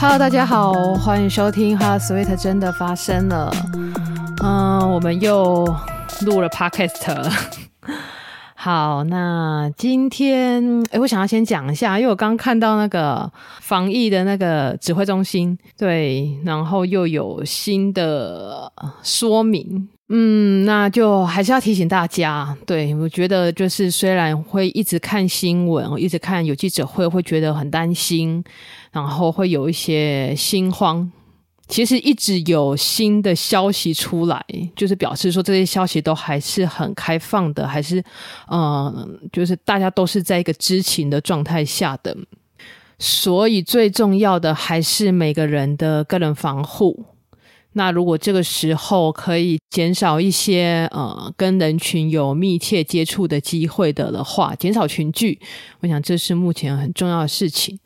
Hello，大家好，欢迎收听《Heart Sweet 真的发生了》。嗯，我们又录了 Podcast。好，那今天诶，我想要先讲一下，因为我刚看到那个防疫的那个指挥中心，对，然后又有新的说明。嗯，那就还是要提醒大家，对，我觉得就是虽然会一直看新闻，一直看有记者会，会觉得很担心，然后会有一些心慌。其实一直有新的消息出来，就是表示说这些消息都还是很开放的，还是嗯、就是大家都是在一个知情的状态下的。所以最重要的还是每个人的个人防护。那如果这个时候可以减少一些呃跟人群有密切接触的机会的的话，减少群聚，我想这是目前很重要的事情。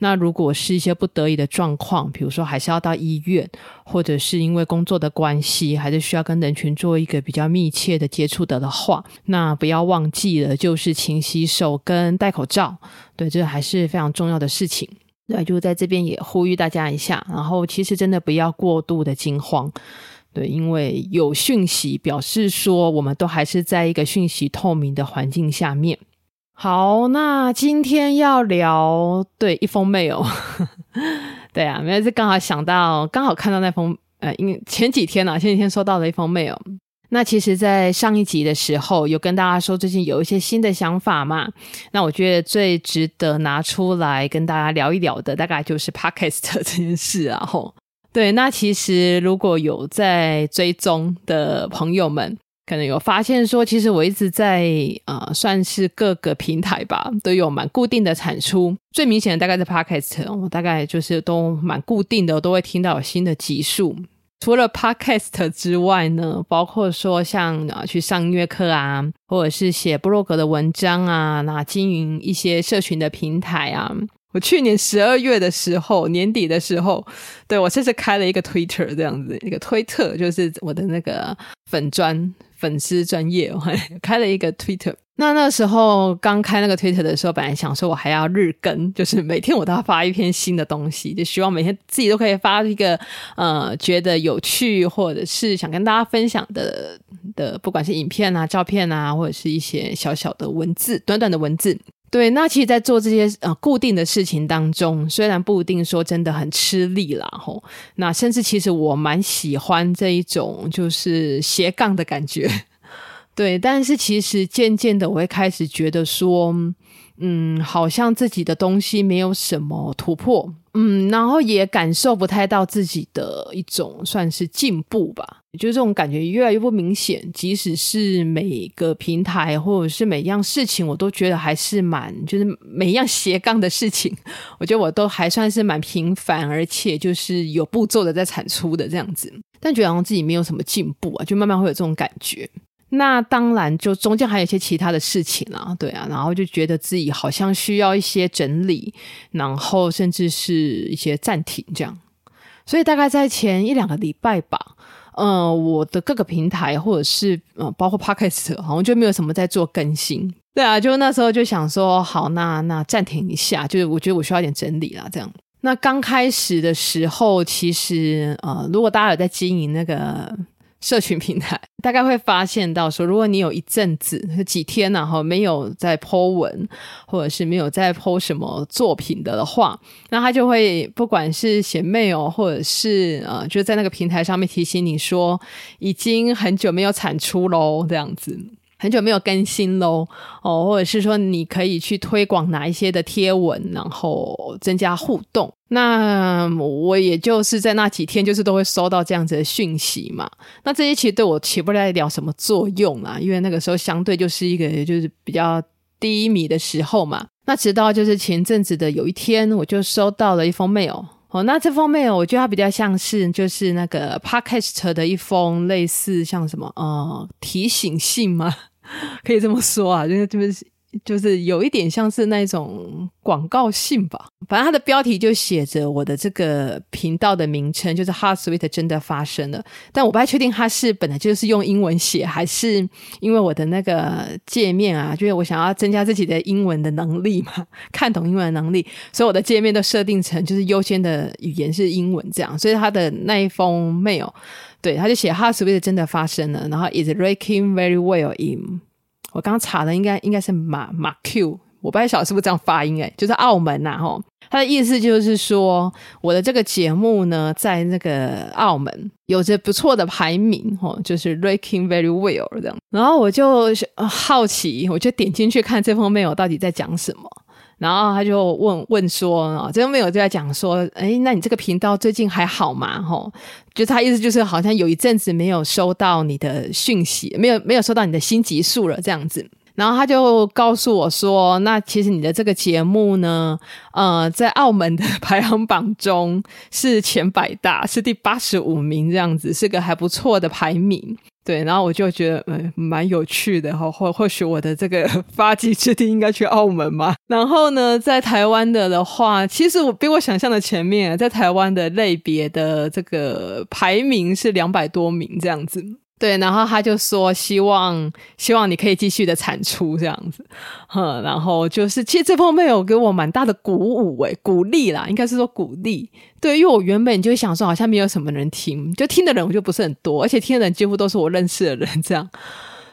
那如果是一些不得已的状况，比如说还是要到医院，或者是因为工作的关系，还是需要跟人群做一个比较密切的接触的的话，那不要忘记了，就是勤洗手跟戴口罩，对，这还是非常重要的事情。对，就在这边也呼吁大家一下，然后其实真的不要过度的惊慌，对，因为有讯息表示说我们都还是在一个讯息透明的环境下面。好，那今天要聊对一封 mail，对啊，没有，是刚好想到，刚好看到那封，呃，因为前几天啊，前几天收到了一封 mail。那其实，在上一集的时候，有跟大家说最近有一些新的想法嘛。那我觉得最值得拿出来跟大家聊一聊的，大概就是 Podcast 这件事啊。吼，对，那其实如果有在追踪的朋友们，可能有发现说，其实我一直在呃，算是各个平台吧，都有蛮固定的产出。最明显的大概是 Podcast，我大概就是都蛮固定的，都会听到有新的集数。除了 Podcast 之外呢，包括说像啊去上音乐课啊，或者是写部落格的文章啊，那经营一些社群的平台啊。我去年十二月的时候，年底的时候，对，我甚至开了一个 Twitter 这样子，一个推特就是我的那个粉专粉丝专业，我还 开了一个 Twitter。那那时候刚开那个 Twitter 的时候，本来想说我还要日更，就是每天我都要发一篇新的东西，就希望每天自己都可以发一个呃觉得有趣或者是想跟大家分享的的，不管是影片啊、照片啊，或者是一些小小的文字、短短的文字。对，那其实，在做这些呃固定的事情当中，虽然不一定说真的很吃力啦，吼，那甚至其实我蛮喜欢这一种就是斜杠的感觉。对，但是其实渐渐的，我会开始觉得说，嗯，好像自己的东西没有什么突破，嗯，然后也感受不太到自己的一种算是进步吧，就这种感觉越来越不明显。即使是每个平台或者是每一样事情，我都觉得还是蛮，就是每一样斜杠的事情，我觉得我都还算是蛮频繁，而且就是有步骤的在产出的这样子，但觉得好像自己没有什么进步啊，就慢慢会有这种感觉。那当然，就中间还有一些其他的事情啊，对啊，然后就觉得自己好像需要一些整理，然后甚至是一些暂停这样。所以大概在前一两个礼拜吧，嗯，我的各个平台或者是呃，包括 Podcast，好像就没有什么在做更新。对啊，就那时候就想说，好，那那暂停一下，就是我觉得我需要一点整理啦，这样。那刚开始的时候，其实呃，如果大家有在经营那个。社群平台 大概会发现到说，如果你有一阵子几天然后没有在 po 文，或者是没有在 po 什么作品的的话，那他就会不管是写妹哦或者是呃，就在那个平台上面提醒你说，已经很久没有产出喽，这样子。很久没有更新喽，哦，或者是说你可以去推广哪一些的贴文，然后增加互动。那我也就是在那几天，就是都会收到这样子的讯息嘛。那这些其实对我起不了什么作用啦，因为那个时候相对就是一个就是比较低迷的时候嘛。那直到就是前阵子的有一天，我就收到了一封 mail。哦，那这封 mail 我觉得它比较像是就是那个 podcast 的一封类似像什么呃提醒信吗？可以这么说啊，就是就是就是有一点像是那种广告性吧，反正它的标题就写着我的这个频道的名称，就是 Hot Sweet 真的发生了。但我不太确定它是本来就是用英文写，还是因为我的那个界面啊，就是我想要增加自己的英文的能力嘛，看懂英文的能力，所以我的界面都设定成就是优先的语言是英文这样。所以他的那一封 mail，对，他就写 Hot Sweet 真的发生了，然后 is ranking very well in。我刚查的应该应该是马马 Q，我不太晓得是不是这样发音诶，就是澳门呐吼，他的意思就是说我的这个节目呢，在那个澳门有着不错的排名吼，就是 ranking very well 这样，然后我就好奇，我就点进去看这封 mail 到底在讲什么。然后他就问问说啊，这个没有就在讲说，哎，那你这个频道最近还好吗？吼，就他意思就是好像有一阵子没有收到你的讯息，没有没有收到你的新集数了这样子。然后他就告诉我说，那其实你的这个节目呢，呃，在澳门的排行榜中是前百大，是第八十五名这样子，是个还不错的排名。对，然后我就觉得，嗯，蛮有趣的哈，或或许我的这个 发迹之地应该去澳门嘛。然后呢，在台湾的的话，其实我比我想象的前面，在台湾的类别的这个排名是两百多名这样子。对，然后他就说希望希望你可以继续的产出这样子，哼，然后就是其实这方面有给我蛮大的鼓舞诶，鼓励啦，应该是说鼓励。对，因为我原本就想说好像没有什么人听，就听的人我就不是很多，而且听的人几乎都是我认识的人这样。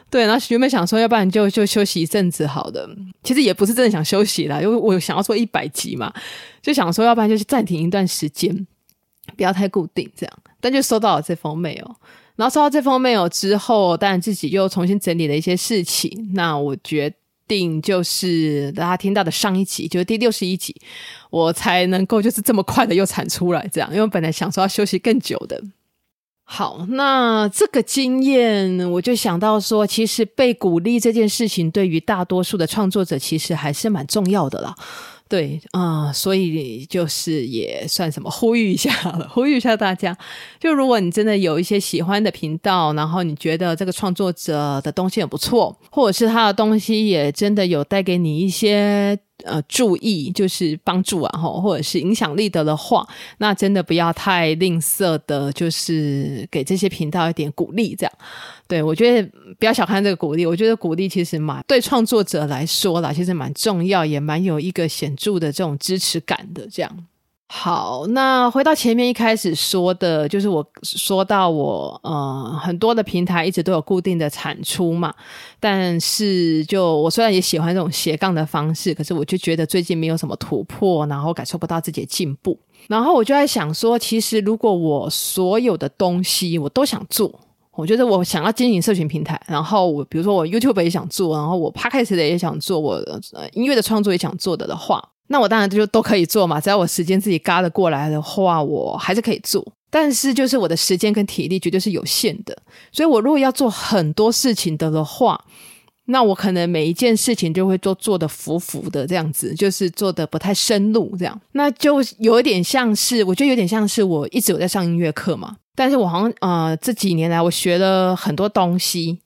对，然后原本想说要不然就就休息一阵子好的，其实也不是真的想休息啦，因为我想要做一百集嘛，就想说要不然就去暂停一段时间，不要太固定这样。但就收到了这封 mail。然后收到这封 mail 之后，当然自己又重新整理了一些事情。那我决定就是大家听到的上一集，就是第六十一集，我才能够就是这么快的又产出来这样。因为本来想说要休息更久的。好，那这个经验我就想到说，其实被鼓励这件事情，对于大多数的创作者其实还是蛮重要的啦。对啊、所以就是也算什么呼吁一下了，呼吁一下大家。就如果你真的有一些喜欢的频道，然后你觉得这个创作者的东西很不错，或者是他的东西也真的有带给你一些。呃，注意就是帮助啊，吼，或者是影响力的的话，那真的不要太吝啬的，就是给这些频道一点鼓励，这样。对，我觉得不要小看这个鼓励，我觉得鼓励其实蛮对创作者来说啦，其实蛮重要，也蛮有一个显著的这种支持感的，这样。好，那回到前面一开始说的，就是我说到我呃很多的平台一直都有固定的产出嘛，但是就我虽然也喜欢这种斜杠的方式，可是我就觉得最近没有什么突破，然后感受不到自己的进步，然后我就在想说，其实如果我所有的东西我都想做，我觉得我想要经营社群平台，然后我比如说我 YouTube 也想做，然后我 Podcast 的也想做，我音乐的创作也想做的的话。那我当然就都可以做嘛，只要我时间自己嘎得过来的话，我还是可以做。但是就是我的时间跟体力绝对是有限的，所以我如果要做很多事情的的话，那我可能每一件事情就会都做得浮浮的这样子，就是做得不太深入这样。那就有一点像是，我觉得有点像是我一直有在上音乐课嘛，但是我好像呃这几年来我学了很多东西。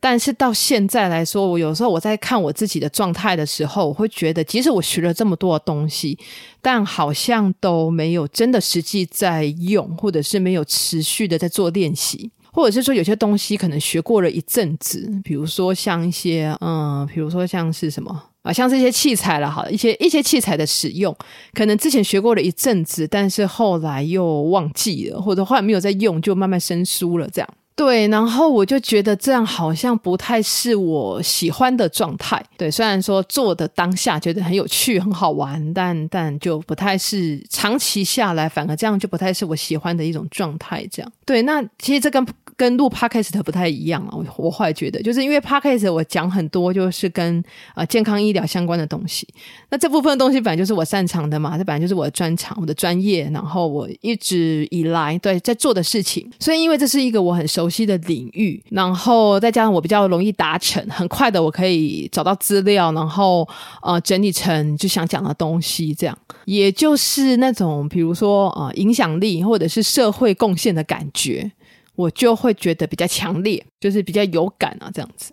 但是到现在来说，我有时候我在看我自己的状态的时候，我会觉得，即使我学了这么多的东西，但好像都没有真的实际在用，或者是没有持续的在做练习，或者是说有些东西可能学过了一阵子，比如说像一些，嗯，比如说像是什么啊，像这些器材了，好，一些一些器材的使用，可能之前学过了一阵子，但是后来又忘记了，或者后来没有在用，就慢慢生疏了，这样。对，然后我就觉得这样好像不太是我喜欢的状态。对，虽然说做的当下觉得很有趣、很好玩，但但就不太是长期下来，反而这样就不太是我喜欢的一种状态。这样，对，那其实这跟。跟录 Podcast 不太一样啊，我我后来觉得，就是因为 Podcast 我讲很多就是跟呃健康医疗相关的东西，那这部分的东西本来就是我擅长的嘛，这本来就是我的专长，我的专业，然后我一直以来对在做的事情，所以因为这是一个我很熟悉的领域，然后再加上我比较容易达成，很快的我可以找到资料，然后呃整理成就想讲的东西，这样，也就是那种比如说呃影响力或者是社会贡献的感觉。我就会觉得比较强烈，就是比较有感啊，这样子。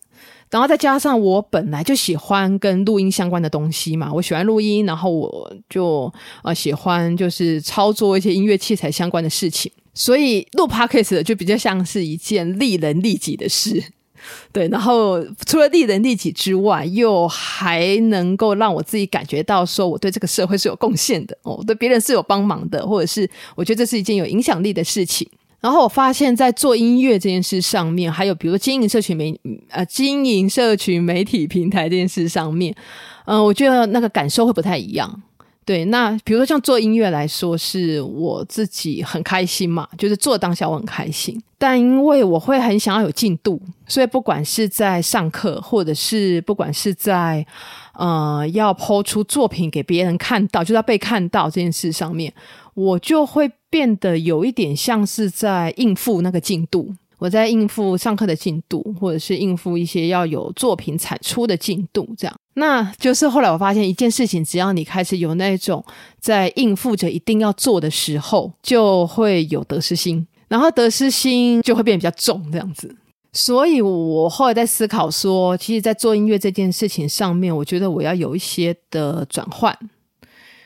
然后再加上我本来就喜欢跟录音相关的东西嘛，我喜欢录音，然后我就呃喜欢就是操作一些音乐器材相关的事情，所以录 Podcast 就比较像是一件利人利己的事。对，然后除了利人利己之外，又还能够让我自己感觉到说我对这个社会是有贡献的哦，对别人是有帮忙的，或者是我觉得这是一件有影响力的事情。然后我发现，在做音乐这件事上面，还有比如经营社群媒呃经营社群媒体平台这件事上面，嗯、我觉得那个感受会不太一样。对，那比如说像做音乐来说，是我自己很开心嘛，就是做当下我很开心。但因为我会很想要有进度，所以不管是在上课，或者是不管是在呃要抛出作品给别人看到，就是要被看到这件事上面，我就会变得有一点像是在应付那个进度。我在应付上课的进度，或者是应付一些要有作品产出的进度，这样。那就是后来我发现一件事情，只要你开始有那种在应付着一定要做的时候，就会有得失心，然后得失心就会变得比较重，这样子。所以我后来在思考说，其实，在做音乐这件事情上面，我觉得我要有一些的转换。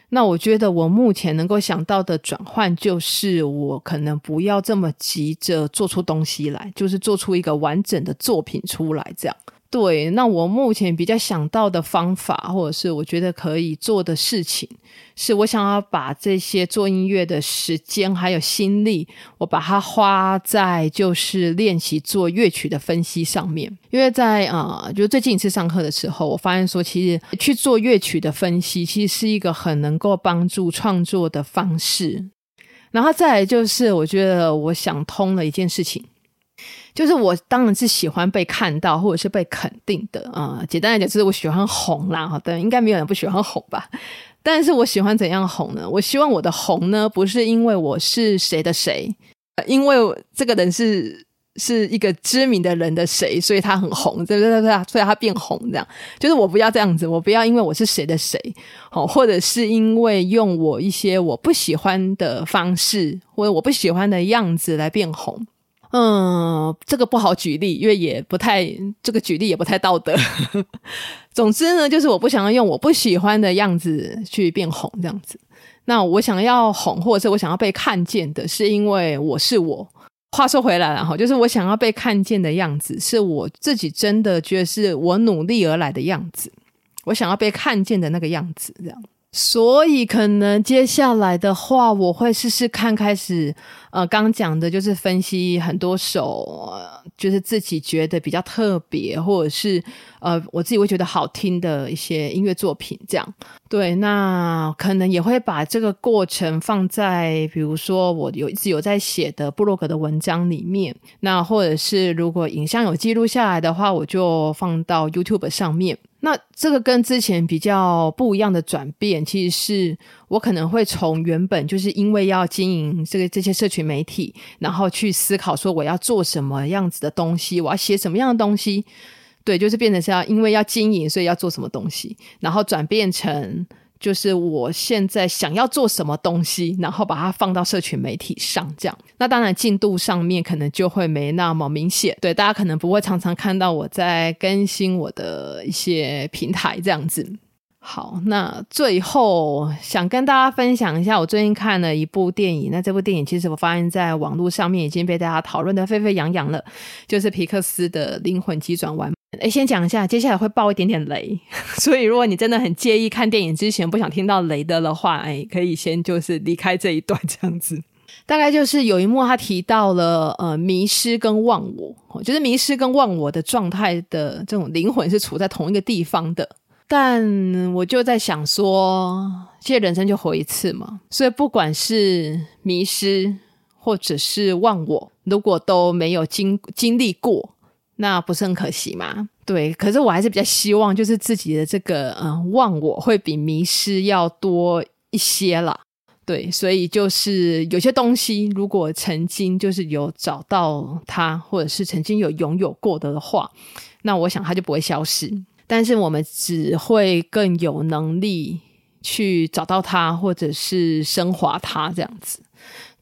那我觉得我目前能够想到的转换，就是我可能不要这么急着做出东西来，就是做出一个完整的作品出来，这样。对，那我目前比较想到的方法，或者是我觉得可以做的事情，是我想要把这些做音乐的时间还有心力，我把它花在就是练习做乐曲的分析上面。因为在啊、就最近一次上课的时候，我发现说，其实去做乐曲的分析，其实是一个很能够帮助创作的方式。然后再来就是，我觉得我想通了一件事情。就是我当然是喜欢被看到或者是被肯定的啊、简单来讲就是我喜欢红啦，好的，应该没有人不喜欢红吧？但是我喜欢怎样红呢？我希望我的红呢，不是因为我是谁的谁，因为这个人是是一个知名的人的谁，所以他很红，对不对？对对，所以他变红这样。就是我不要这样子，我不要因为我是谁的谁，好，或者是因为用我一些我不喜欢的方式或者我不喜欢的样子来变红。嗯，这个不好举例，因为也不太，这个举例也不太道德。总之呢，就是我不想要用我不喜欢的样子去变红，这样子。那我想要红，或者是我想要被看见的，是因为我是我。话说回来了哈，就是我想要被看见的样子，是我自己真的觉得是我努力而来的样子。我想要被看见的那个样子，这样。所以可能接下来的话，我会试试看，开始呃，刚讲的就是分析很多首，就是自己觉得比较特别，或者是呃，我自己会觉得好听的一些音乐作品，这样。对，那可能也会把这个过程放在，比如说我有一直有在写的部落格的文章里面，那或者是如果影像有记录下来的话，我就放到 YouTube 上面。那这个跟之前比较不一样的转变，其实是我可能会从原本就是因为要经营这个这些社群媒体，然后去思考说我要做什么样子的东西，我要写什么样的东西，对，就是变成是要因为要经营，所以要做什么东西，然后转变成。就是我现在想要做什么东西，然后把它放到社群媒体上，这样。那当然进度上面可能就会没那么明显，对，大家可能不会常常看到我在更新我的一些平台这样子。好，那最后想跟大家分享一下，我最近看了一部电影。那这部电影其实我发现在网络上面已经被大家讨论的沸沸扬扬了，就是皮克斯的《灵魂急转弯》。哎，先讲一下，接下来会爆一点点雷，所以如果你真的很介意看电影之前不想听到雷的的话，哎，可以先就是离开这一段这样子。大概就是有一幕他提到了呃迷失跟忘我，就是迷失跟忘我的状态的这种灵魂是处在同一个地方的。但我就在想说，其实人生就活一次嘛，所以不管是迷失或者是忘我，如果都没有经经历过。那不是很可惜吗？对，可是我还是比较希望，就是自己的这个嗯忘我会比迷失要多一些啦。对，所以就是有些东西，如果曾经就是有找到它，或者是曾经有拥有过的话，那我想它就不会消失。但是我们只会更有能力去找到它，或者是升华它这样子。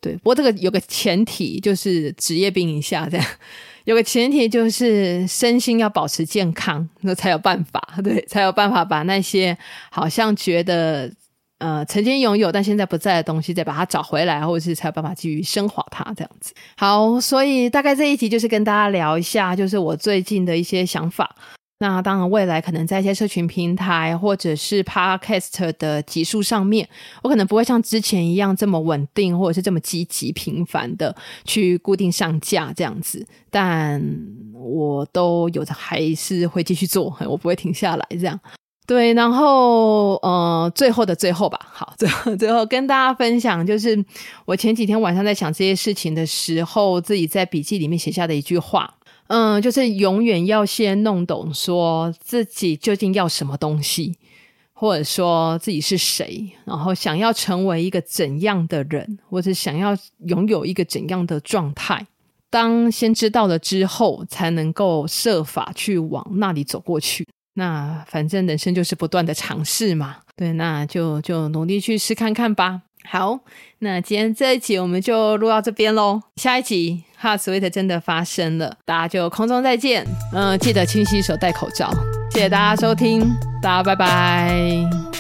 对，不过这个有个前提，就是职业病一下这样。有个前提就是身心要保持健康，那才有办法，对，才有办法把那些好像觉得呃曾经拥有但现在不在的东西再把它找回来，或者是才有办法继续升华它这样子。好，所以大概这一集就是跟大家聊一下，就是我最近的一些想法。那当然，未来可能在一些社群平台或者是 Podcast 的集数上面，我可能不会像之前一样这么稳定，或者是这么积极频繁的去固定上架这样子。但我都有的还是会继续做，我不会停下来这样。对，然后呃，最后的最后吧，好，最后最后跟大家分享，就是我前几天晚上在想这些事情的时候，自己在笔记里面写下的一句话。嗯，就是永远要先弄懂，说自己究竟要什么东西，或者说自己是谁，然后想要成为一个怎样的人，或者想要拥有一个怎样的状态。当先知道了之后，才能够设法去往那里走过去。那反正人生就是不断的尝试嘛，对，那就就努力去试看看吧。好，那今天这一集我们就录到这边喽。下一集哈斯威特真的发生了，大家就空中再见。嗯，记得清洗手、戴口罩。谢谢大家收听，大家拜拜。